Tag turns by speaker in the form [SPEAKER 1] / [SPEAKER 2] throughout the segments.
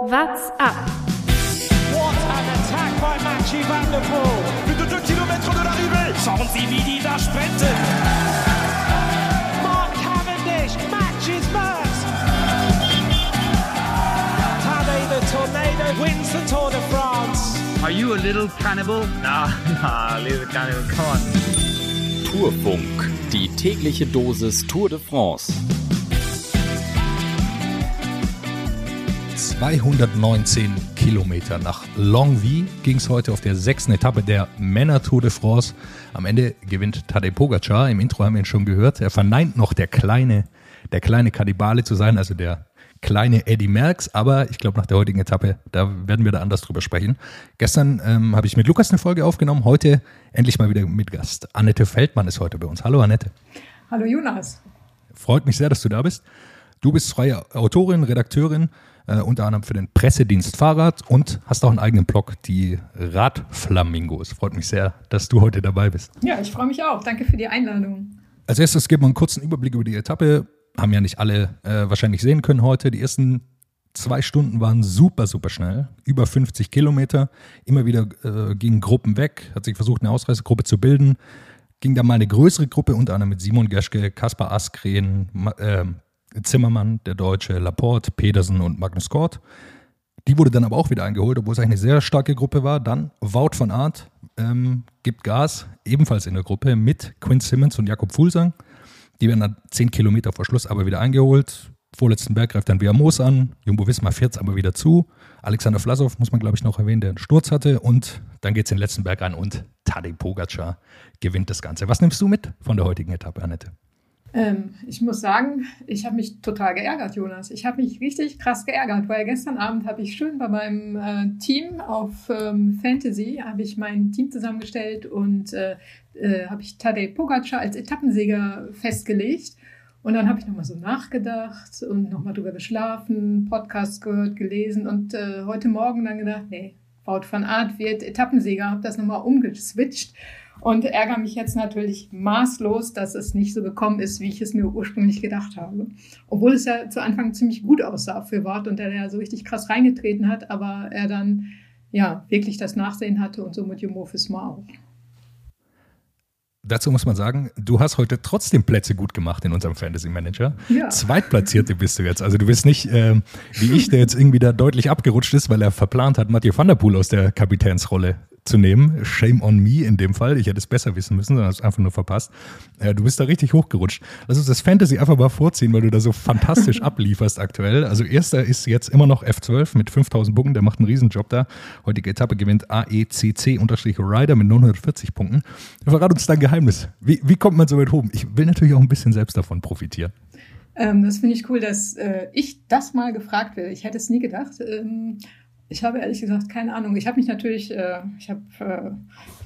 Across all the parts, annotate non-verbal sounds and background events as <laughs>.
[SPEAKER 1] What's up?
[SPEAKER 2] What an attack by Mathieu Van Der Poel.
[SPEAKER 3] Plus de 2 km de l'arrivée.
[SPEAKER 2] Schauen Sie, wie die da sprinten. Mark Cavendish matches Merckx. Tadej the Tornado wins the Tour de France.
[SPEAKER 4] Are you a little cannibal? Nah, nah, little cannibal, come on.
[SPEAKER 5] Tourfunk, die tägliche Dosis Tour de France.
[SPEAKER 6] 219 Kilometer nach Longwy ging es heute auf der sechsten Etappe der Männer Tour de France. Am Ende gewinnt Tadej Pogacar. Im Intro haben wir ihn schon gehört. Er verneint noch der kleine, der kleine Kannibale zu sein, also der kleine Eddie Merckx. Aber ich glaube, nach der heutigen Etappe, da werden wir da anders drüber sprechen. Gestern ähm, habe ich mit Lukas eine Folge aufgenommen. Heute endlich mal wieder mit Gast. Annette Feldmann ist heute bei uns. Hallo Annette.
[SPEAKER 7] Hallo Jonas.
[SPEAKER 6] Freut mich sehr, dass du da bist. Du bist freie Autorin, Redakteurin, äh, unter anderem für den Pressedienst Fahrrad und hast auch einen eigenen Blog, die Radflamingos. Freut mich sehr, dass du heute dabei bist.
[SPEAKER 7] Ja, ich freue mich auch. Danke für die Einladung.
[SPEAKER 6] Als erstes geben wir einen kurzen Überblick über die Etappe. Haben ja nicht alle äh, wahrscheinlich sehen können heute. Die ersten zwei Stunden waren super, super schnell. Über 50 Kilometer. Immer wieder äh, gingen Gruppen weg. Hat sich versucht, eine Ausreißegruppe zu bilden. Ging dann mal eine größere Gruppe, unter anderem mit Simon Geschke, Kaspar Askren, äh, Zimmermann, der Deutsche, Laporte, Pedersen und Magnus Kort. Die wurde dann aber auch wieder eingeholt, obwohl es eigentlich eine sehr starke Gruppe war. Dann Wout von Art ähm, gibt Gas, ebenfalls in der Gruppe mit Quinn Simmons und Jakob Fulsang. Die werden dann 10 Kilometer vor Schluss aber wieder eingeholt. Vorletzten Berg greift dann Moos an. Jumbo Wismar fährt es aber wieder zu. Alexander Vlasov muss man, glaube ich, noch erwähnen, der einen Sturz hatte. Und dann geht es den letzten Berg an und Tadej Pogacar gewinnt das Ganze. Was nimmst du mit von der heutigen Etappe, Annette?
[SPEAKER 7] Ähm, ich muss sagen, ich habe mich total geärgert, Jonas. Ich habe mich richtig krass geärgert, weil gestern Abend habe ich schön bei meinem äh, Team auf ähm, Fantasy, habe ich mein Team zusammengestellt und äh, äh, habe ich Tadej Pogacar als Etappensieger festgelegt. Und dann habe ich nochmal so nachgedacht und nochmal drüber geschlafen, Podcast gehört, gelesen und äh, heute Morgen dann gedacht, nee, Wout van Art wird Etappensieger, habe das nochmal umgeswitcht und ärgere mich jetzt natürlich maßlos, dass es nicht so gekommen ist, wie ich es mir ursprünglich gedacht habe. Obwohl es ja zu Anfang ziemlich gut aussah für Wort und der ja so richtig krass reingetreten hat, aber er dann ja wirklich das Nachsehen hatte und somit Jumbo Fisma auch.
[SPEAKER 6] Dazu muss man sagen, du hast heute trotzdem Plätze gut gemacht in unserem Fantasy Manager. Ja. Zweitplatzierte bist du jetzt. Also du bist nicht äh, wie ich, der jetzt irgendwie da deutlich abgerutscht ist, weil er verplant hat, Mathieu van der Poel aus der Kapitänsrolle zu nehmen. Shame on me in dem Fall. Ich hätte es besser wissen müssen, sondern es einfach nur verpasst. Äh, du bist da richtig hochgerutscht. Lass uns das Fantasy einfach mal vorziehen, weil du da so fantastisch <laughs> ablieferst aktuell. Also erster ist jetzt immer noch F12 mit 5000 Punkten. Der macht einen Riesenjob da. Heutige Etappe gewinnt AECC-Rider mit 940 Punkten. Verrat uns dein Geheimnis. Wie, wie kommt man so weit hoch? Ich will natürlich auch ein bisschen selbst davon profitieren.
[SPEAKER 7] Ähm, das finde ich cool, dass äh, ich das mal gefragt werde. Ich hätte es nie gedacht. Ähm, ich habe ehrlich gesagt keine Ahnung. Ich habe mich natürlich, äh, ich habe äh,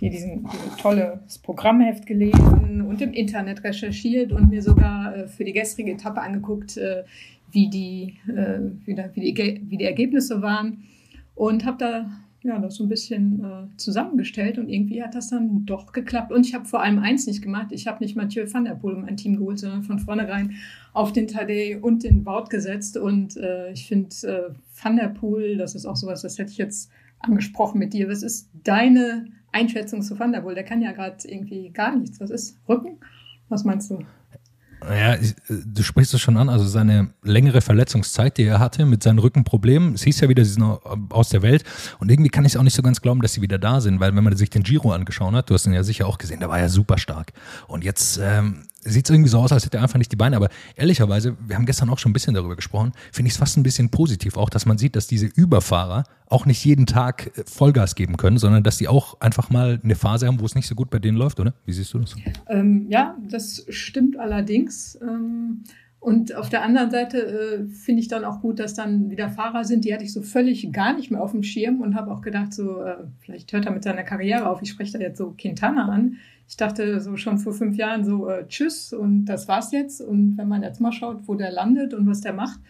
[SPEAKER 7] hier diesen diese tolles Programmheft gelesen und im Internet recherchiert und mir sogar äh, für die gestrige Etappe angeguckt, äh, wie, die, äh, wie, da, wie, die, wie die Ergebnisse waren und habe da ja, das so ein bisschen äh, zusammengestellt und irgendwie hat das dann doch geklappt. Und ich habe vor allem eins nicht gemacht. Ich habe nicht Mathieu van der Poel in mein Team geholt, sondern von vornherein auf den Tadej und den Wout gesetzt. Und äh, ich finde äh, Van der Poel, das ist auch sowas, das hätte ich jetzt angesprochen mit dir. Was ist deine Einschätzung zu Van der Poel? Der kann ja gerade irgendwie gar nichts. Was ist Rücken? Was meinst du?
[SPEAKER 6] Ja, du sprichst es schon an, also seine längere Verletzungszeit, die er hatte mit seinen Rückenproblemen, es hieß ja wieder, sie sind aus der Welt. Und irgendwie kann ich es auch nicht so ganz glauben, dass sie wieder da sind, weil wenn man sich den Giro angeschaut hat, du hast ihn ja sicher auch gesehen, da war er super stark und jetzt ähm, sieht es irgendwie so aus, als hätte er einfach nicht die Beine. Aber ehrlicherweise, wir haben gestern auch schon ein bisschen darüber gesprochen, finde ich es fast ein bisschen positiv auch, dass man sieht, dass diese Überfahrer auch nicht jeden Tag äh, Vollgas geben können, sondern dass die auch einfach mal eine Phase haben, wo es nicht so gut bei denen läuft, oder? Wie siehst du das?
[SPEAKER 7] Ähm, ja, das stimmt allerdings. Ähm und auf der anderen Seite äh, finde ich dann auch gut, dass dann wieder Fahrer sind, die hatte ich so völlig gar nicht mehr auf dem Schirm und habe auch gedacht, so äh, vielleicht hört er mit seiner Karriere auf. Ich spreche da jetzt so Quintana an. Ich dachte so schon vor fünf Jahren so äh, Tschüss und das war's jetzt. Und wenn man jetzt mal schaut, wo der landet und was der macht,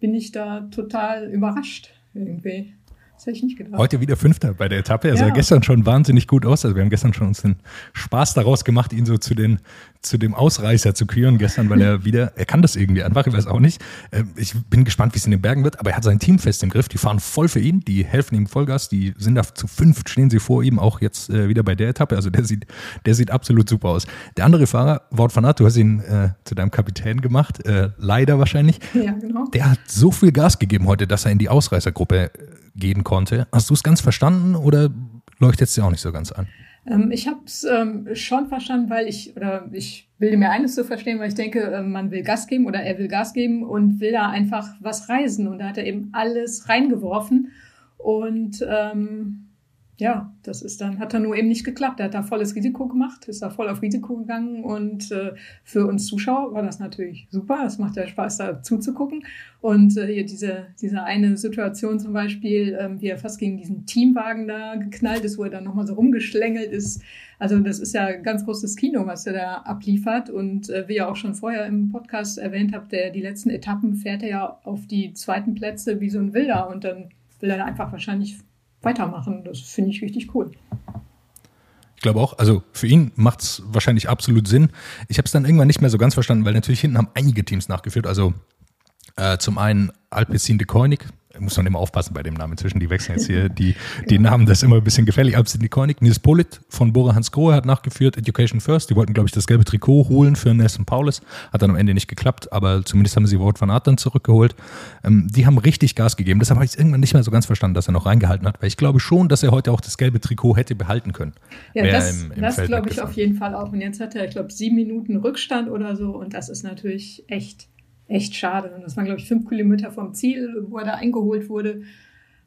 [SPEAKER 7] bin ich da total überrascht irgendwie. Das hätte ich nicht gedacht.
[SPEAKER 6] Heute wieder Fünfter bei der Etappe. Er
[SPEAKER 7] Ja.
[SPEAKER 6] sah gestern schon wahnsinnig gut aus. Also wir haben gestern schon uns den Spaß daraus gemacht, ihn so zu den zu dem Ausreißer zu küren gestern, weil er wieder, er kann das irgendwie einfach, ich weiß auch nicht. Ähm, Ich bin gespannt, wie es in den Bergen wird, aber er hat sein Team fest im Griff. Die fahren voll für ihn, die helfen ihm Vollgas, die sind da zu fünft, stehen sie vor ihm, auch jetzt äh, wieder bei der Etappe. Also der sieht, der sieht absolut super aus. Der andere Fahrer, Wout van Aert, du hast ihn äh, zu deinem Kapitän gemacht, äh, leider wahrscheinlich.
[SPEAKER 7] Ja, genau.
[SPEAKER 6] Der hat so viel Gas gegeben heute, dass er in die Ausreißergruppe gehen konnte. Hast du es ganz verstanden oder leuchtet es dir auch nicht so ganz an?
[SPEAKER 7] Ähm, ich habe es ähm, schon verstanden, weil ich, oder ich bilde mir eines zu verstehen, weil ich denke, äh, man will Gas geben oder er will Gas geben und will da einfach was reisen. Und da hat er eben alles reingeworfen. Und ähm, ja, das ist dann, hat dann nur eben nicht geklappt. Er hat da volles Risiko gemacht, ist da voll auf Risiko gegangen. Und äh, für uns Zuschauer war das natürlich super. Es macht ja Spaß, da zuzugucken. Und äh, hier diese, diese eine Situation zum Beispiel, ähm, wie er fast gegen diesen Teamwagen da geknallt ist, wo er dann nochmal so rumgeschlängelt ist. Also das ist ja ganz großes Kino, was er da abliefert. Und äh, wie ihr auch schon vorher im Podcast erwähnt habt, der, die letzten Etappen fährt er ja auf die zweiten Plätze wie so ein Wilder. Und dann will er da einfach wahrscheinlich weitermachen. Das finde ich richtig cool.
[SPEAKER 6] Ich glaube auch, also für ihn macht es wahrscheinlich absolut Sinn. Ich habe es dann irgendwann nicht mehr so ganz verstanden, weil natürlich hinten haben einige Teams nachgeführt. Also äh, zum einen Alpecin de Koenig, muss man immer aufpassen bei dem Namen inzwischen, die wechseln jetzt hier die, die Namen, das ist immer ein bisschen gefährlich. De Koenig, Nils Polit von Bora Hans Grohe hat nachgeführt, Education First, die wollten glaube ich das gelbe Trikot holen für Nelson Paulus, hat dann am Ende nicht geklappt, aber zumindest haben sie Wout van Aert dann zurückgeholt. Ähm, die haben richtig Gas gegeben, deshalb habe ich es irgendwann nicht mehr so ganz verstanden, dass er noch reingehalten hat, weil ich glaube schon, dass er heute auch das gelbe Trikot hätte behalten können.
[SPEAKER 7] Ja, das, das glaube ich auf jeden Fall auch. Und jetzt hat er, ich glaube, sieben Minuten Rückstand oder so. Und das ist natürlich echt, echt schade. Das waren, glaube ich, fünf Kilometer vom Ziel, wo er da eingeholt wurde.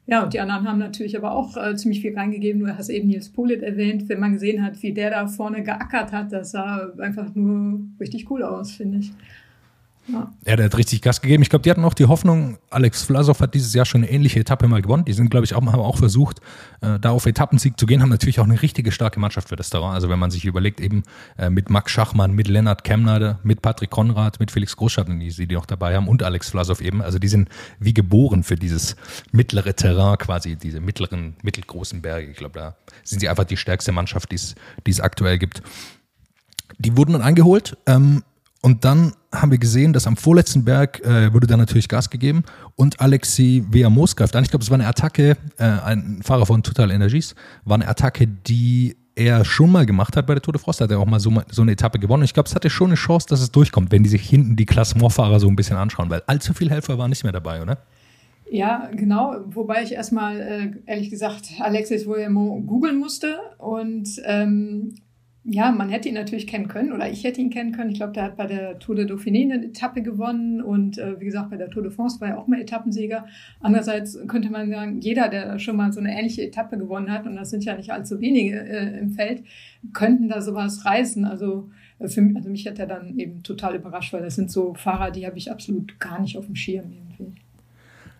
[SPEAKER 7] Ja, und die anderen haben natürlich aber auch äh, ziemlich viel reingegeben. Du hast eben Nils Polit erwähnt. Wenn man gesehen hat, wie der da vorne geackert hat, das sah einfach nur richtig cool aus, finde ich.
[SPEAKER 6] Ja, der hat richtig Gas gegeben. Ich glaube, die hatten auch die Hoffnung, Alex Vlasov hat dieses Jahr schon eine ähnliche Etappe mal gewonnen. Die sind, glaube ich, auch, haben auch versucht, äh, da auf Etappensieg zu gehen, haben natürlich auch eine richtige starke Mannschaft für das Terrain. Also wenn man sich überlegt, eben äh, mit Max Schachmann, mit Lennart Kemnader, mit Patrick Konrad, mit Felix Großschatten, die sie auch dabei haben und Alex Vlasov eben. Also die sind wie geboren für dieses mittlere Terrain quasi, diese mittleren, mittelgroßen Berge. Ich glaube, da sind sie einfach die stärkste Mannschaft, die es die es aktuell gibt. Die wurden dann eingeholt. Ähm, und dann haben wir gesehen, dass am vorletzten Berg äh, wurde dann natürlich Gas gegeben und Alexi Veamos greift an. Ich glaube, es war eine Attacke, äh, ein Fahrer von Total Energies, war eine Attacke, die er schon mal gemacht hat bei der Tour de France. Hat er auch mal so, so eine Etappe gewonnen. Ich glaube, es hatte schon eine Chance, dass es durchkommt, wenn die sich hinten die Klassementfahrer so ein bisschen anschauen, weil allzu viele Helfer waren nicht mehr dabei, oder?
[SPEAKER 7] Ja, genau. Wobei ich erstmal, äh, ehrlich gesagt, Alexis Voyamont googeln musste. Und ähm, ja, man hätte ihn natürlich kennen können oder ich hätte ihn kennen können. Ich glaube, der hat bei der Tour de Dauphiné eine Etappe gewonnen und äh, wie gesagt, bei der Tour de France war er auch mal Etappensäger. Andererseits könnte man sagen, jeder, der schon mal so eine ähnliche Etappe gewonnen hat, und das sind ja nicht allzu wenige äh, im Feld, könnten da sowas reißen. Also, äh, für mich, also mich hat er dann eben total überrascht, weil das sind so Fahrer, die habe ich absolut gar nicht auf dem Schirm irgendwie.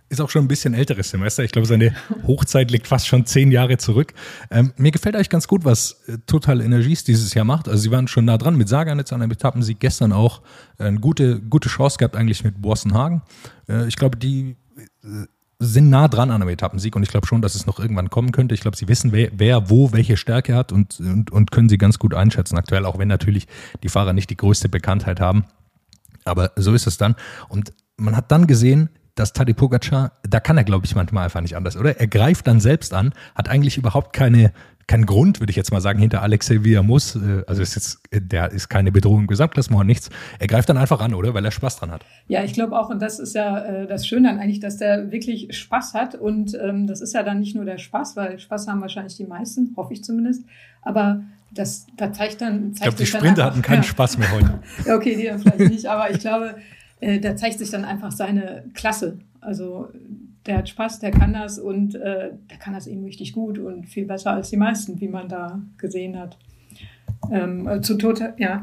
[SPEAKER 6] Ist auch schon ein bisschen älteres Semester. Ich glaube, seine Hochzeit liegt fast schon zehn Jahre zurück. Ähm, mir gefällt eigentlich ganz gut, was äh, Total Energies dieses Jahr macht. Also sie waren schon nah dran mit Sagan jetzt an einem Etappensieg. Gestern auch äh, eine gute, gute Chance gehabt eigentlich mit Borsenhagen. Äh, ich glaube, die äh, sind nah dran an einem Etappensieg und ich glaube schon, dass es noch irgendwann kommen könnte. Ich glaube, sie wissen, wer, wer wo welche Stärke hat und, und, und können sie ganz gut einschätzen aktuell, auch wenn natürlich die Fahrer nicht die größte Bekanntheit haben. Aber so ist es dann. Und man hat dann gesehen, dass Tadej Pogacar, da kann er, glaube ich, manchmal einfach nicht anders, oder? Er greift dann selbst an, hat eigentlich überhaupt keine, keinen Grund, würde ich jetzt mal sagen, hinter Alexei wie er muss. Äh, Also ist jetzt, der ist keine Bedrohung im Gesamtklassement, nichts. Er greift dann einfach an, oder? Weil er Spaß dran hat.
[SPEAKER 7] Ja, ich glaube auch, und das ist ja äh, das Schöne dann eigentlich, dass der wirklich Spaß hat. Und ähm, das ist ja dann nicht nur der Spaß, weil Spaß haben wahrscheinlich die meisten, hoffe ich zumindest. Aber das, da zeigt dann. Zeigt
[SPEAKER 6] Ich glaube, die Sprinter hatten keinen
[SPEAKER 7] ja.
[SPEAKER 6] Spaß mehr heute. <laughs>
[SPEAKER 7] Okay, die vielleicht nicht, aber ich glaube, äh, da zeigt sich dann einfach seine Klasse. Also der hat Spaß, der kann das und äh, der kann das eben richtig gut und viel besser als die meisten, wie man da gesehen hat. Ähm, äh, zu total, ja.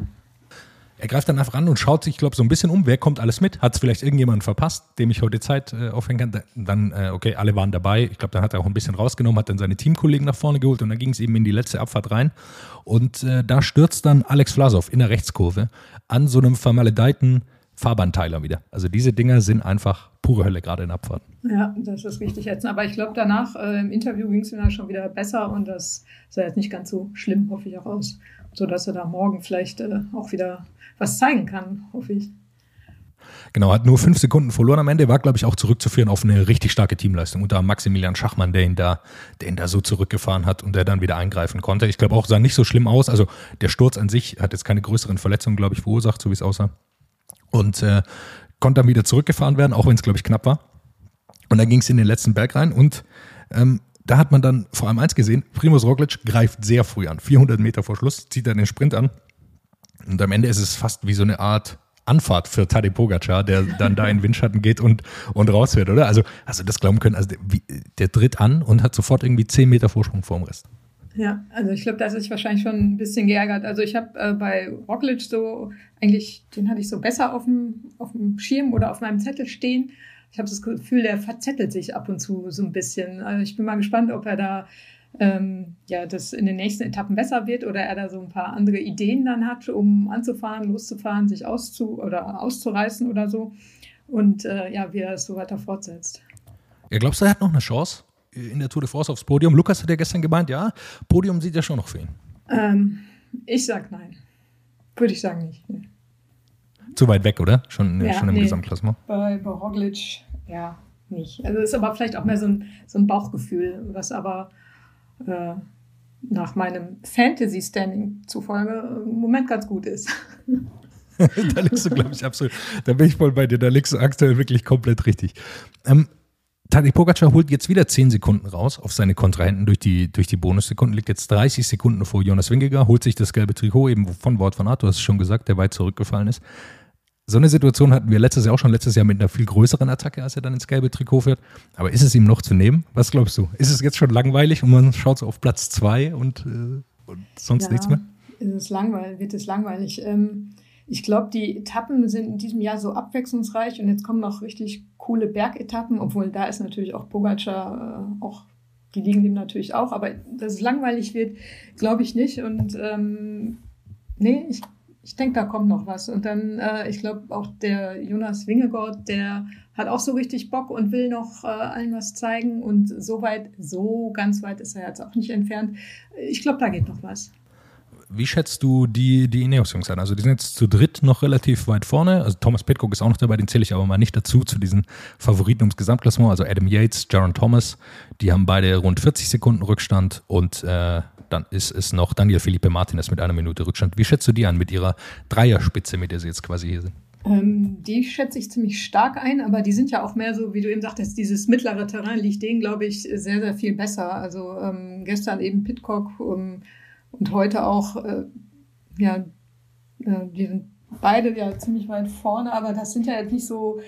[SPEAKER 6] Er greift dann einfach an und schaut sich, ich glaube, so ein bisschen um, wer kommt alles mit? Hat es vielleicht irgendjemand verpasst, dem ich heute Zeit äh, aufhängen kann? Da- Dann, äh, okay, alle waren dabei. Ich glaube, dann hat er auch ein bisschen rausgenommen, hat dann seine Teamkollegen nach vorne geholt und dann ging es eben in die letzte Abfahrt rein. Und äh, da stürzt dann Alex Vlasov in der Rechtskurve an so einem vermaledeiten Fahrbahnteiler wieder. Also diese Dinger sind einfach pure Hölle, gerade in Abfahrt.
[SPEAKER 7] Ja, das ist richtig jetzt. Aber ich glaube, danach äh, im Interview ging es mir dann schon wieder besser und das sah jetzt nicht ganz so schlimm, hoffe ich auch aus. Sodass er da morgen vielleicht äh, auch wieder was zeigen kann, hoffe ich.
[SPEAKER 6] Genau, hat nur fünf Sekunden verloren am Ende, war, glaube ich, auch zurückzuführen auf eine richtig starke Teamleistung unter Maximilian Schachmann, der ihn da, der ihn da so zurückgefahren hat und der dann wieder eingreifen konnte. Ich glaube auch, sah nicht so schlimm aus. Also der Sturz an sich hat jetzt keine größeren Verletzungen, glaube ich, verursacht, so wie es aussah. Und äh, konnte dann wieder zurückgefahren werden, auch wenn es, glaube ich, knapp war. Und dann ging es in den letzten Berg rein und ähm, da hat man dann vor allem eins gesehen, Primus Roglic greift sehr früh an. 400 Meter vor Schluss zieht er den Sprint an. Und am Ende ist es fast wie so eine Art Anfahrt für Tadej Pogacar, der dann da in Windschatten geht und, und raus wird, oder? Also, also das glauben können, also der, der tritt an und hat sofort irgendwie 10 Meter Vorsprung vor dem Rest.
[SPEAKER 7] Ja, also ich glaube, da ist wahrscheinlich schon ein bisschen geärgert. Also ich habe äh, bei Roglic so, eigentlich, den hatte ich so besser auf dem, auf dem Schirm oder auf meinem Zettel stehen. Ich habe das Gefühl, der verzettelt sich ab und zu so ein bisschen. Also ich bin mal gespannt, ob er da ähm, ja, das in den nächsten Etappen besser wird oder er da so ein paar andere Ideen dann hat, um anzufahren, loszufahren, sich auszu oder auszureißen oder so. Und äh, ja, wie er es so weiter fortsetzt.
[SPEAKER 6] Ja, glaubst du, er hat noch eine Chance in der Tour de France aufs Podium? Lukas hat ja gestern gemeint, ja, Podium sieht ja schon noch für ihn.
[SPEAKER 7] Ähm, ich sag nein. Würde ich sagen nicht. Nee.
[SPEAKER 6] Zu weit weg, oder? Schon,
[SPEAKER 7] Ja,
[SPEAKER 6] schon im
[SPEAKER 7] nee.
[SPEAKER 6] Gesamtklassement.
[SPEAKER 7] Bei, bei Roglic, ja, nicht. Also ist aber vielleicht auch mehr so ein, so ein Bauchgefühl, was aber äh, nach meinem Fantasy-Standing zufolge im Moment ganz gut ist. <laughs>
[SPEAKER 6] da liegst du, glaube ich, absolut. Da bin ich voll bei dir. Da liegst du aktuell wirklich komplett richtig. Ähm, Tadej Pogacar holt jetzt wieder 10 Sekunden raus auf seine Kontrahenten durch die, durch die Bonussekunden, liegt jetzt 30 Sekunden vor Jonas Wingegar, holt sich das gelbe Trikot eben von Wort von Art, du hast es schon gesagt, der weit zurückgefallen ist. So eine Situation hatten wir letztes Jahr auch schon, letztes Jahr mit einer viel größeren Attacke, als er dann ins gelbe Trikot fährt. Aber ist es ihm noch zu nehmen? Was glaubst du? Ist es jetzt schon langweilig und man schaut so auf Platz 2 und, äh, und sonst nichts mehr?
[SPEAKER 7] Ist es langweilig, wird es langweilig. Ähm, ich glaube, die Etappen sind in diesem Jahr so abwechslungsreich und jetzt kommen noch richtig coole Bergetappen, obwohl da ist natürlich auch Pogacar äh, auch, die liegen dem natürlich auch, aber dass es langweilig wird, glaube ich nicht. Und ähm, nee, ich, ich denke, da kommt noch was. Und dann, äh, ich glaube, auch der Jonas Wingegaard, der hat auch so richtig Bock und will noch äh, allen was zeigen. Und so weit, so ganz weit ist er jetzt auch nicht entfernt. Ich glaube, da geht noch was.
[SPEAKER 6] Wie schätzt du die, die Ineos-Jungs an? Also die sind jetzt zu dritt noch relativ weit vorne. Also Thomas Pitcock ist auch noch dabei, den zähle ich aber mal nicht dazu, zu diesen Favoriten ums Gesamtklassement. Also Adam Yates, Jaron Thomas, die haben beide rund 40 Sekunden Rückstand und äh, dann ist es noch Daniel Felipe Martinez mit einer Minute Rückstand. Wie schätzt du die an mit ihrer Dreierspitze, mit der sie jetzt quasi hier sind?
[SPEAKER 7] Ähm, die schätze ich ziemlich stark ein, aber die sind ja auch mehr so, wie du eben sagtest, dieses mittlere Terrain liegt denen, glaube ich, sehr, sehr viel besser. Also ähm, gestern eben Pitcock um, und heute auch, äh, ja, äh, die sind beide ja ziemlich weit vorne, aber das sind ja nicht so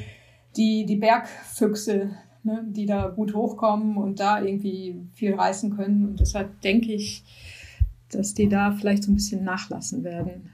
[SPEAKER 7] die, die Bergfüchse, ne, die da gut hochkommen und da irgendwie viel reißen können. Und deshalb denke ich, dass die da vielleicht so ein bisschen nachlassen werden.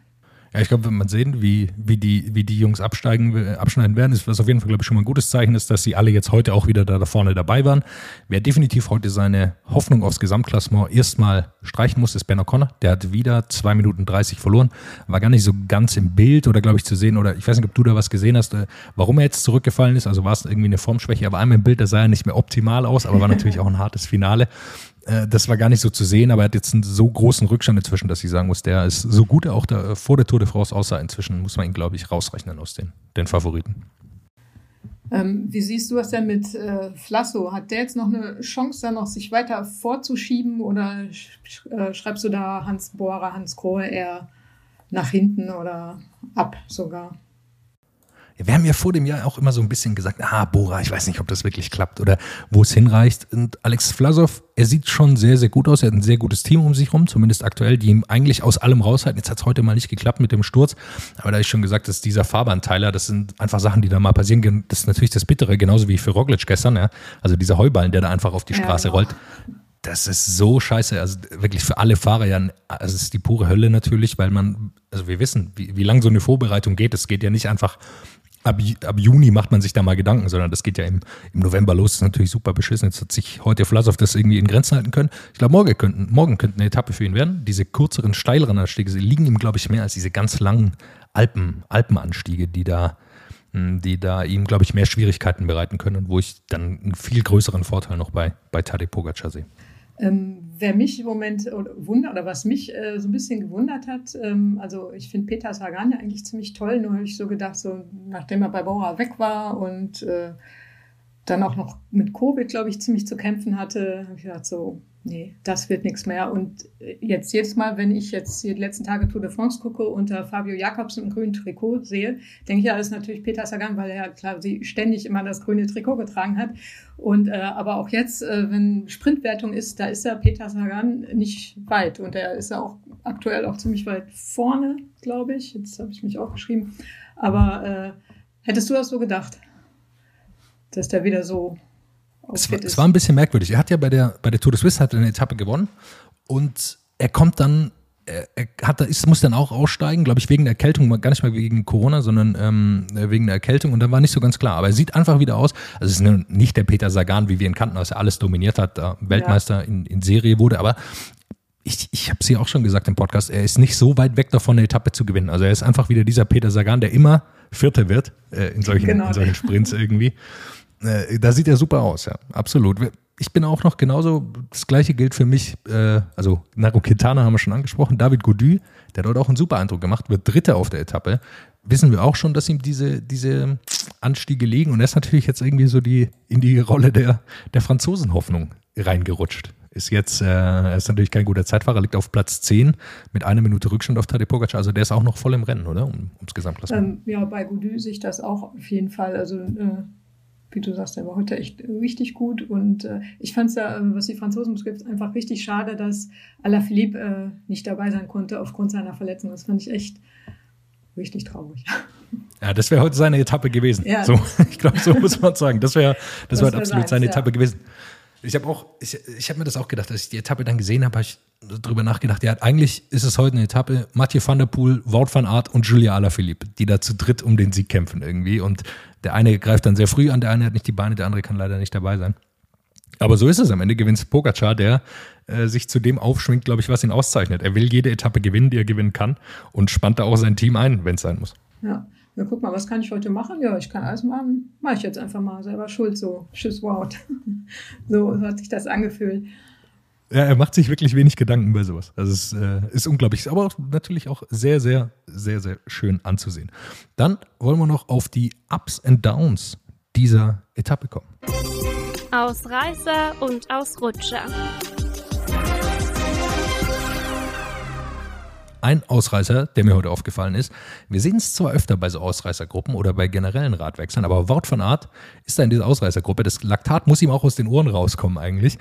[SPEAKER 6] Ja, ich glaube, wenn man sehen, wie, wie, die, wie die Jungs absteigen, äh, abschneiden werden, ist was auf jeden Fall, glaube ich, schon mal ein gutes Zeichen ist, dass sie alle jetzt heute auch wieder da, da vorne dabei waren. Wer definitiv heute seine Hoffnung aufs Gesamtklassement erstmal streichen muss, ist Ben O'Connor. Der hat wieder 2 Minuten 30 verloren. War gar nicht so ganz im Bild oder, glaube ich, zu sehen, oder ich weiß nicht, ob du da was gesehen hast, äh, warum er jetzt zurückgefallen ist. Also war es irgendwie eine Formschwäche, aber einmal im Bild, da sah er nicht mehr optimal aus, aber war natürlich auch ein hartes Finale Äh, das war gar nicht so zu sehen, aber er hat jetzt einen so großen Rückstand inzwischen, dass ich sagen muss, der ist so gut er auch da vor der Tour de France aussah. Inzwischen muss man ihn, glaube ich, rausrechnen aus den, den Favoriten.
[SPEAKER 7] Ähm, wie siehst du das denn mit äh, Flasso? Hat der jetzt noch eine Chance, da noch sich weiter vorzuschieben oder sch äh, schreibst du da Hans Bohrer, Hans Krohe eher nach hinten oder ab sogar?
[SPEAKER 6] Ja, wir haben ja vor dem Jahr auch immer so ein bisschen gesagt, ah, Bora, ich weiß nicht, ob das wirklich klappt oder wo es hinreicht. Und Alex Vlasov, er sieht schon sehr, sehr gut aus. Er hat ein sehr gutes Team um sich rum, zumindest aktuell, die ihm eigentlich aus allem raushalten. Jetzt hat es heute mal nicht geklappt mit dem Sturz. Aber da ich schon gesagt, dass dieser Fahrbahnteiler, das sind einfach Sachen, die da mal passieren. Das ist natürlich das Bittere, genauso wie für Roglic gestern. Ja. Also dieser Heuballen, der da einfach auf die
[SPEAKER 7] Ja,
[SPEAKER 6] Straße
[SPEAKER 7] genau.
[SPEAKER 6] rollt. Das ist so scheiße. Also wirklich für alle Fahrer ja, also es ist die pure Hölle natürlich, weil man, also wir wissen, wie, wie lang so eine Vorbereitung geht. Es geht ja nicht einfach ab, ab Juni macht man sich da mal Gedanken, sondern das geht ja im, im November los. Das ist natürlich super beschissen. Jetzt hat sich heute Vlasov das irgendwie in Grenzen halten können. Ich glaube, morgen könnten, morgen könnte eine Etappe für ihn werden. Diese kürzeren, steileren Anstiege liegen ihm, glaube ich, mehr als diese ganz langen Alpen, Alpenanstiege, die da, die da ihm, glaube ich, mehr Schwierigkeiten bereiten können und wo ich dann einen viel größeren Vorteil noch bei, bei Tadej Pogacar sehe.
[SPEAKER 7] Ähm, wer mich im Moment oder wundert oder was mich äh, so ein bisschen gewundert hat, ähm, also ich finde Peter Sagan ja eigentlich ziemlich toll, nur habe ich so gedacht, so nachdem er bei Bora weg war und äh, dann auch noch mit Covid, glaube ich, ziemlich zu kämpfen hatte, habe ich gedacht, so, nee, das wird nichts mehr. Und jetzt jedes Mal, wenn ich jetzt die letzten Tage Tour de France gucke unter Fabio Jakobsen im grünen Trikot sehe, denke ich, ja, das ist natürlich Peter Sagan, weil er klar ständig immer das grüne Trikot getragen hat. Und äh, aber auch jetzt, äh, wenn Sprintwertung ist, da ist er Peter Sagan nicht weit. Und er ist ja auch aktuell auch ziemlich weit vorne, glaube ich. Jetzt habe ich mich auch geschrieben. Aber äh, hättest du das so gedacht? Dass der wieder so
[SPEAKER 6] es war, es war, ein bisschen merkwürdig. Er hat ja bei der, bei der Tour de Suisse hat eine Etappe gewonnen und er kommt dann, er, er hat, ist, muss dann auch aussteigen, glaube ich, wegen der Erkältung, gar nicht mal wegen Corona, sondern ähm, wegen der Erkältung und dann war nicht so ganz klar. Aber er sieht einfach wieder aus, also es ist nicht der Peter Sagan, wie wir ihn kannten, als er alles dominiert hat, Weltmeister ja. in, in Serie wurde, aber ich, ich habe es ja auch schon gesagt im Podcast, er ist nicht so weit weg davon, eine Etappe zu gewinnen. Also er ist einfach wieder dieser Peter Sagan, der immer Vierter wird äh, in, solchen, genau. in solchen Sprints irgendwie. Äh, da sieht er super aus, ja, absolut. Ich bin auch noch genauso, das gleiche gilt für mich, äh, also Nairo Quintana haben wir schon angesprochen, David Gody, der dort auch einen super Eindruck gemacht, wird Dritter auf der Etappe. Wissen wir auch schon, dass ihm diese, diese Anstiege liegen und er ist natürlich jetzt irgendwie so die, in die Rolle der, der Franzosenhoffnung reingerutscht. Ist jetzt, äh, er ist natürlich kein guter Zeitfahrer, liegt auf Platz 10 mit einer Minute Rückstand auf Tadej Pogacar. Also der ist auch noch voll im Rennen, oder? Um, ums Gesamtklassement.
[SPEAKER 7] Ähm, ja, bei Gody sehe ich das auch auf jeden Fall. Also äh, wie du sagst, der war heute echt richtig gut. Und äh, ich fand es ja, äh, was die Franzosen betrifft, einfach richtig schade, dass Alaphilippe äh, nicht dabei sein konnte aufgrund seiner Verletzung. Das fand ich echt richtig traurig.
[SPEAKER 6] Ja, das wäre heute seine Etappe gewesen. Ja. So, <laughs> ich glaube, so muss man sagen. Das wäre das, das wär absolut seine ja. Etappe gewesen. Ich habe auch, ich, ich habe mir das auch gedacht, als ich die Etappe dann gesehen habe, habe ich darüber nachgedacht. Ja, eigentlich ist es heute eine Etappe, Mathieu van der Poel, Wout van Aert und Julia Alaphilippe, die da zu dritt um den Sieg kämpfen irgendwie. Und der eine greift dann sehr früh an, der eine hat nicht die Beine, der andere kann leider nicht dabei sein. Aber so ist es am Ende, gewinnt Pogacar, der äh, sich zu dem aufschwingt, glaube ich, was ihn auszeichnet. Er will jede Etappe gewinnen, die er gewinnen kann und spannt da auch sein Team ein, wenn es sein muss.
[SPEAKER 7] Ja. Ja, guck mal, was kann ich heute machen? Ja, ich kann alles machen. Mache ich jetzt einfach mal selber schuld, so. Tschüss, wow. <laughs> so hat sich das angefühlt.
[SPEAKER 6] Ja, er macht sich wirklich wenig Gedanken bei sowas. Also es äh, ist unglaublich, aber auch, natürlich auch sehr, sehr, sehr, sehr schön anzusehen. Dann wollen wir noch auf die Ups and Downs dieser Etappe kommen.
[SPEAKER 1] Ausreißer und Ausrutscher.
[SPEAKER 6] Ein Ausreißer, der mir heute aufgefallen ist, wir sehen es zwar öfter bei so Ausreißergruppen oder bei generellen Radwechseln, aber Wort von Art ist da in dieser Ausreißergruppe. Das Laktat muss ihm auch aus den Ohren rauskommen eigentlich.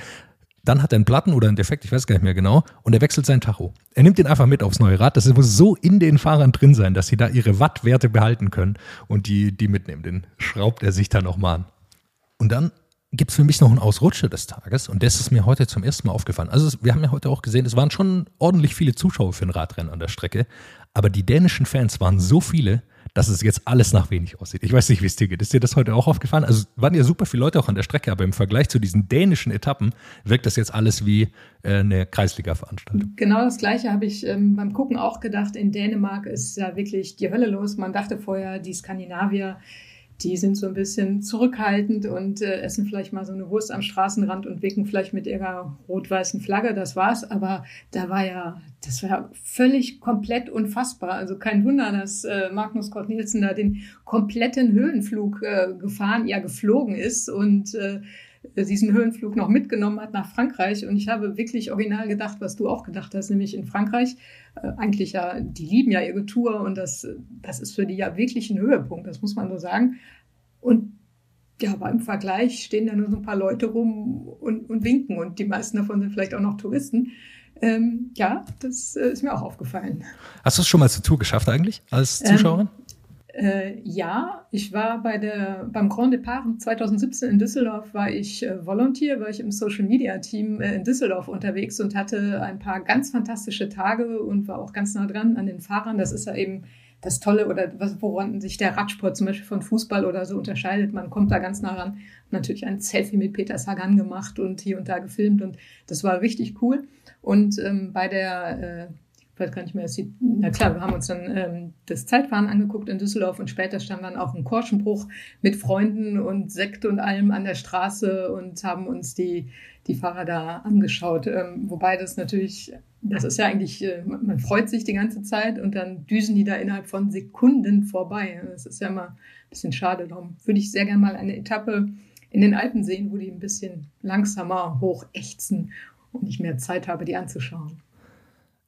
[SPEAKER 6] Dann hat er einen Platten oder einen Defekt, ich weiß gar nicht mehr genau, und er wechselt sein Tacho. Er nimmt ihn einfach mit aufs neue Rad. Das muss so in den Fahrern drin sein, dass sie da ihre Wattwerte behalten können und die, die mitnehmen. Den schraubt er sich dann nochmal an. Und dann gibt es für mich noch einen Ausrutscher des Tages und das ist mir heute zum ersten Mal aufgefallen. Also wir haben ja heute auch gesehen, es waren schon ordentlich viele Zuschauer für ein Radrennen an der Strecke, aber die dänischen Fans waren so viele, dass es jetzt alles nach wenig aussieht. Ich weiß nicht, wie es dir geht. Ist dir das heute auch aufgefallen? Also waren ja super viele Leute auch an der Strecke, aber im Vergleich zu diesen dänischen Etappen wirkt das jetzt alles wie äh, eine Kreisliga-Veranstaltung.
[SPEAKER 7] Genau das Gleiche habe ich ähm, beim Gucken auch gedacht. In Dänemark ist ja wirklich die Hölle los. Man dachte vorher, die Skandinavier die sind so ein bisschen zurückhaltend und äh, essen vielleicht mal so eine Wurst am Straßenrand und winken vielleicht mit ihrer rot-weißen Flagge, das war's. Aber da war ja, das war völlig komplett unfassbar. Also kein Wunder, dass äh, Magnus Kort Nielsen da den kompletten Höhenflug äh, gefahren, ja geflogen ist und äh, diesen Höhenflug noch mitgenommen hat nach Frankreich. Und ich habe wirklich original gedacht, was du auch gedacht hast, nämlich in Frankreich, äh, eigentlich ja, die lieben ja ihre Tour und das, das ist für die ja wirklich ein Höhepunkt, das muss man so sagen. Und ja, aber im Vergleich stehen da nur so ein paar Leute rum und, und winken und die meisten davon sind vielleicht auch noch Touristen. Ähm, ja, das äh, ist mir auch aufgefallen.
[SPEAKER 6] Hast du es schon mal zur Tour geschafft eigentlich als Zuschauerin? Ähm,
[SPEAKER 7] äh, ja, ich war bei der, beim Grand Depart 2017 in Düsseldorf, war ich äh, Volunteer, war ich im Social Media Team äh, in Düsseldorf unterwegs und hatte ein paar ganz fantastische Tage und war auch ganz nah dran an den Fahrern. Das ist ja eben das Tolle oder was, woran sich der Radsport zum Beispiel von Fußball oder so unterscheidet. Man kommt da ganz nah ran. Natürlich ein Selfie mit Peter Sagan gemacht und hier und da gefilmt und das war richtig cool. Und ähm, bei der äh, weiß gar nicht mehr, die, na klar, wir haben uns dann ähm, das Zeitfahren angeguckt in Düsseldorf und später stand dann auch ein Korschenbruch mit Freunden und Sekt und allem an der Straße und haben uns die, die Fahrer da angeschaut. Ähm, wobei das natürlich, das ist ja eigentlich, äh, man freut sich die ganze Zeit und dann düsen die da innerhalb von Sekunden vorbei. Das ist ja immer ein bisschen schade. Darum würde ich sehr gerne mal eine Etappe in den Alpen sehen, wo die ein bisschen langsamer hochächzen und ich mehr Zeit habe, die anzuschauen.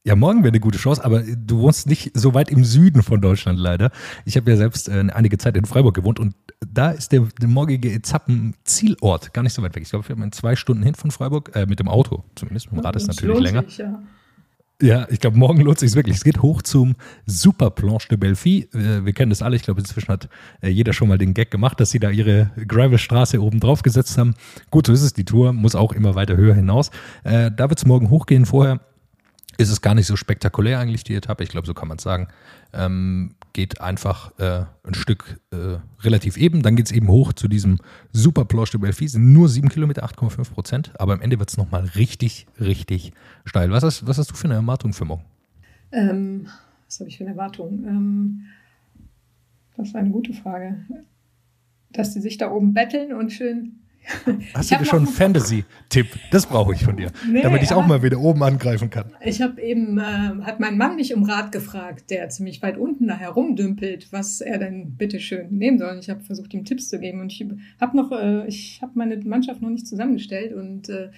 [SPEAKER 6] Ja, morgen wäre eine gute Chance, aber du wohnst nicht so weit im Süden von Deutschland leider. Ich habe ja selbst äh, einige Zeit in Freiburg gewohnt und da ist der, der morgige Etappen-Zielort gar nicht so weit weg. Ich glaube, wir haben zwei Stunden hin von Freiburg, äh, mit dem Auto zumindest. Mit dem Rad ist natürlich länger. Sich, ja. Ja, ich glaube, morgen lohnt sich wirklich. Es geht hoch zum Super Planche de Belfi. Äh, wir kennen das alle. Ich glaube, inzwischen hat äh, jeder schon mal den Gag gemacht, dass sie da ihre Gravelstraße oben drauf gesetzt haben. Gut, so ist es. Die Tour muss auch immer weiter höher hinaus. Äh, da wird es morgen hochgehen. Vorher ist es gar nicht so spektakulär eigentlich, die Etappe. Ich glaube, so kann man es sagen. Ähm, geht einfach äh, ein Stück äh, relativ eben. Dann geht es eben hoch zu diesem Super Planche de Belfi. Sind nur 7 Kilometer, 8,5 Prozent. Aber am Ende wird es nochmal richtig, richtig steil. Was hast, was hast du für eine Erwartung für morgen?
[SPEAKER 7] Ähm, was habe ich für eine Erwartung? Ähm, das ist eine gute Frage. Dass die sich da oben betteln und schön <laughs>
[SPEAKER 6] Hast du schon einen Fantasy-Tipp? Das brauche ich von dir, nee, damit ich auch mal wieder oben angreifen kann.
[SPEAKER 7] Ich habe eben, äh, hat mein Mann mich um Rat gefragt, der ziemlich weit unten da herumdümpelt, was er denn bitte schön nehmen soll. Ich habe versucht, ihm Tipps zu geben und ich habe noch, äh, ich habe meine Mannschaft noch nicht zusammengestellt und äh,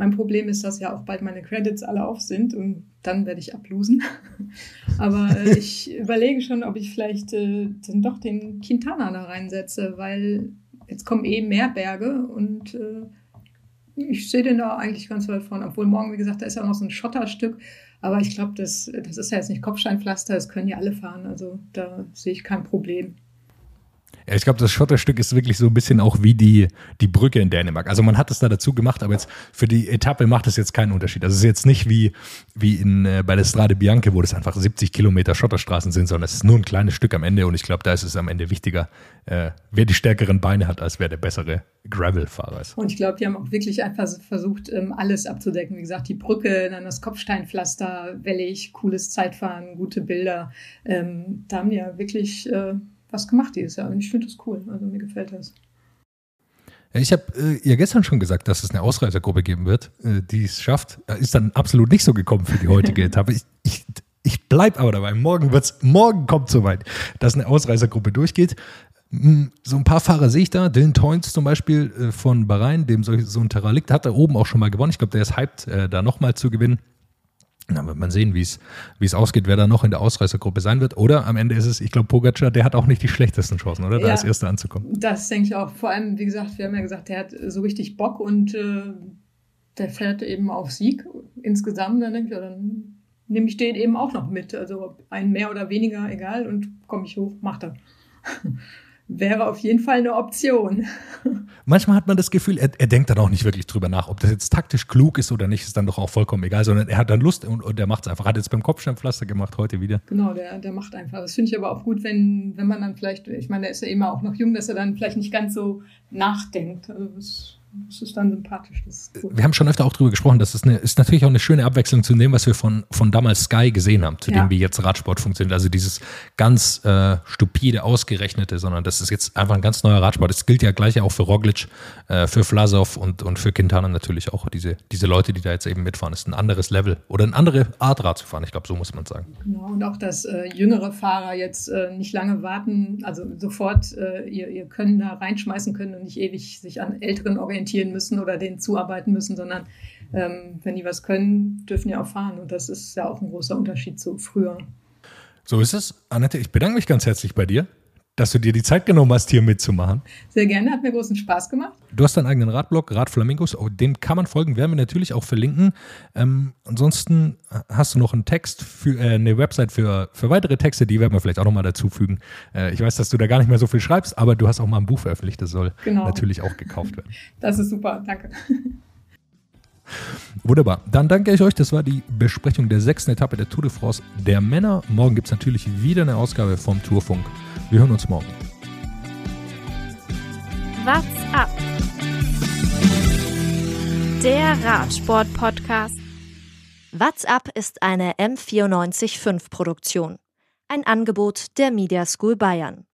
[SPEAKER 7] mein Problem ist, dass ja auch bald meine Credits alle auf sind und dann werde ich ablosen. <laughs> Aber äh, ich <laughs> überlege schon, ob ich vielleicht äh, dann doch den Quintana da reinsetze, weil jetzt kommen eben mehr Berge und äh, ich sehe den da eigentlich ganz weit vorne. Obwohl morgen, wie gesagt, da ist ja auch noch so ein Schotterstück. Aber ich glaube, das, das ist ja jetzt nicht Kopfsteinpflaster, das können ja alle fahren. Also da sehe ich kein Problem.
[SPEAKER 6] Ja, ich glaube, das Schotterstück ist wirklich so ein bisschen auch wie die, die Brücke in Dänemark. Also man hat es da dazu gemacht, aber jetzt für die Etappe macht es jetzt keinen Unterschied. Also es ist jetzt nicht wie, wie in, äh, bei der Strade Bianche, wo das einfach 70 Kilometer Schotterstraßen sind, sondern es ist nur ein kleines Stück am Ende und ich glaube, da ist es am Ende wichtiger, äh, wer die stärkeren Beine hat, als wer der bessere Gravel-Fahrer ist.
[SPEAKER 7] Und ich glaube, die haben auch wirklich einfach versucht, ähm, alles abzudecken. Wie gesagt, die Brücke, dann das Kopfsteinpflaster, wellig, cooles Zeitfahren, gute Bilder. Ähm, da haben die ja wirklich äh, was gemacht dieses Jahr. Und ich finde das cool. Also mir gefällt das.
[SPEAKER 6] Ich habe äh, ja gestern schon gesagt, dass es eine Ausreisergruppe geben wird, äh, die es schafft. Ist dann absolut nicht so gekommen für die heutige <laughs> Etappe. Ich, ich, ich bleibe aber dabei. Morgen wird's, morgen kommt soweit, dass eine Ausreisergruppe durchgeht. Hm, so ein paar Fahrer sehe ich da. Dylan Toynes zum Beispiel äh, von Bahrain, dem so, so ein Terralikt, hat da oben auch schon mal gewonnen. Ich glaube, der ist hyped, äh, da nochmal zu gewinnen. Dann wird man sehen, wie es, wie es ausgeht, wer da noch in der Ausreißergruppe sein wird. Oder am Ende ist es, ich glaube, Pogacar, der hat auch nicht die schlechtesten Chancen, oder? Da ja, als Erster anzukommen.
[SPEAKER 7] Das denke ich auch. Vor allem, wie gesagt, wir haben ja gesagt, der hat so richtig Bock und äh, der fährt eben auf Sieg insgesamt. Dann denke ich, ja, dann nehme ich den eben auch noch mit. Also ein mehr oder weniger, egal. Und komme ich hoch, macht er. <laughs> wäre auf jeden Fall eine Option. <laughs>
[SPEAKER 6] Manchmal hat man das Gefühl, er, er, denkt dann auch nicht wirklich drüber nach, ob das jetzt taktisch klug ist oder nicht, ist dann doch auch vollkommen egal, sondern er hat dann Lust und, und der macht es einfach. Hat jetzt beim Kopfsteinpflaster gemacht, heute wieder.
[SPEAKER 7] Genau, der, der macht einfach. Das finde ich aber auch gut, wenn, wenn man dann vielleicht, ich meine, der ist ja immer auch noch jung, dass er dann vielleicht nicht ganz so nachdenkt. Also das das ist dann sympathisch. Ist.
[SPEAKER 6] Wir haben schon öfter auch darüber gesprochen, das ist, eine, ist natürlich auch eine schöne Abwechslung zu dem, was wir von, von damals Sky gesehen haben, zu ja. dem wie jetzt Radsport funktioniert. Also dieses ganz äh, stupide, ausgerechnete, sondern das ist jetzt einfach ein ganz neuer Radsport. Das gilt ja gleich auch für Roglic, äh, für Vlasov und, und für Quintana natürlich auch. Diese, diese Leute, die da jetzt eben mitfahren, ist ein anderes Level oder eine andere Art Rad zu fahren. Ich glaube, so muss man sagen.
[SPEAKER 7] Genau, und auch, dass äh, jüngere Fahrer jetzt äh, nicht lange warten, also sofort äh, ihr, ihr Können da reinschmeißen können und nicht ewig sich an älteren orientieren orientieren müssen oder denen zuarbeiten müssen, sondern ähm, wenn die was können, dürfen die auch fahren. Und das ist ja auch ein großer Unterschied zu früher.
[SPEAKER 6] So ist es. Annette, ich bedanke mich ganz herzlich bei dir dass du dir die Zeit genommen hast, hier mitzumachen.
[SPEAKER 7] Sehr gerne, hat mir großen Spaß gemacht.
[SPEAKER 6] Du hast deinen eigenen Radblog, Radflamingos, oh, dem kann man folgen, werden wir natürlich auch verlinken. Ähm, ansonsten hast du noch einen Text für äh, eine Website für, für weitere Texte, die werden wir vielleicht auch nochmal dazu fügen. Äh, ich weiß, dass du da gar nicht mehr so viel schreibst, aber du hast auch mal ein Buch veröffentlicht, das soll genau. natürlich auch gekauft werden.
[SPEAKER 7] Das ist super, danke.
[SPEAKER 6] Wunderbar. Dann danke ich euch. Das war die Besprechung der sechsten Etappe der Tour de France der Männer. Morgen gibt es natürlich wieder eine Ausgabe vom Tourfunk. Wir hören uns morgen.
[SPEAKER 1] What's up? Der Radsport-Podcast.
[SPEAKER 8] WhatsApp ist eine M945 Produktion. Ein Angebot der Media School Bayern.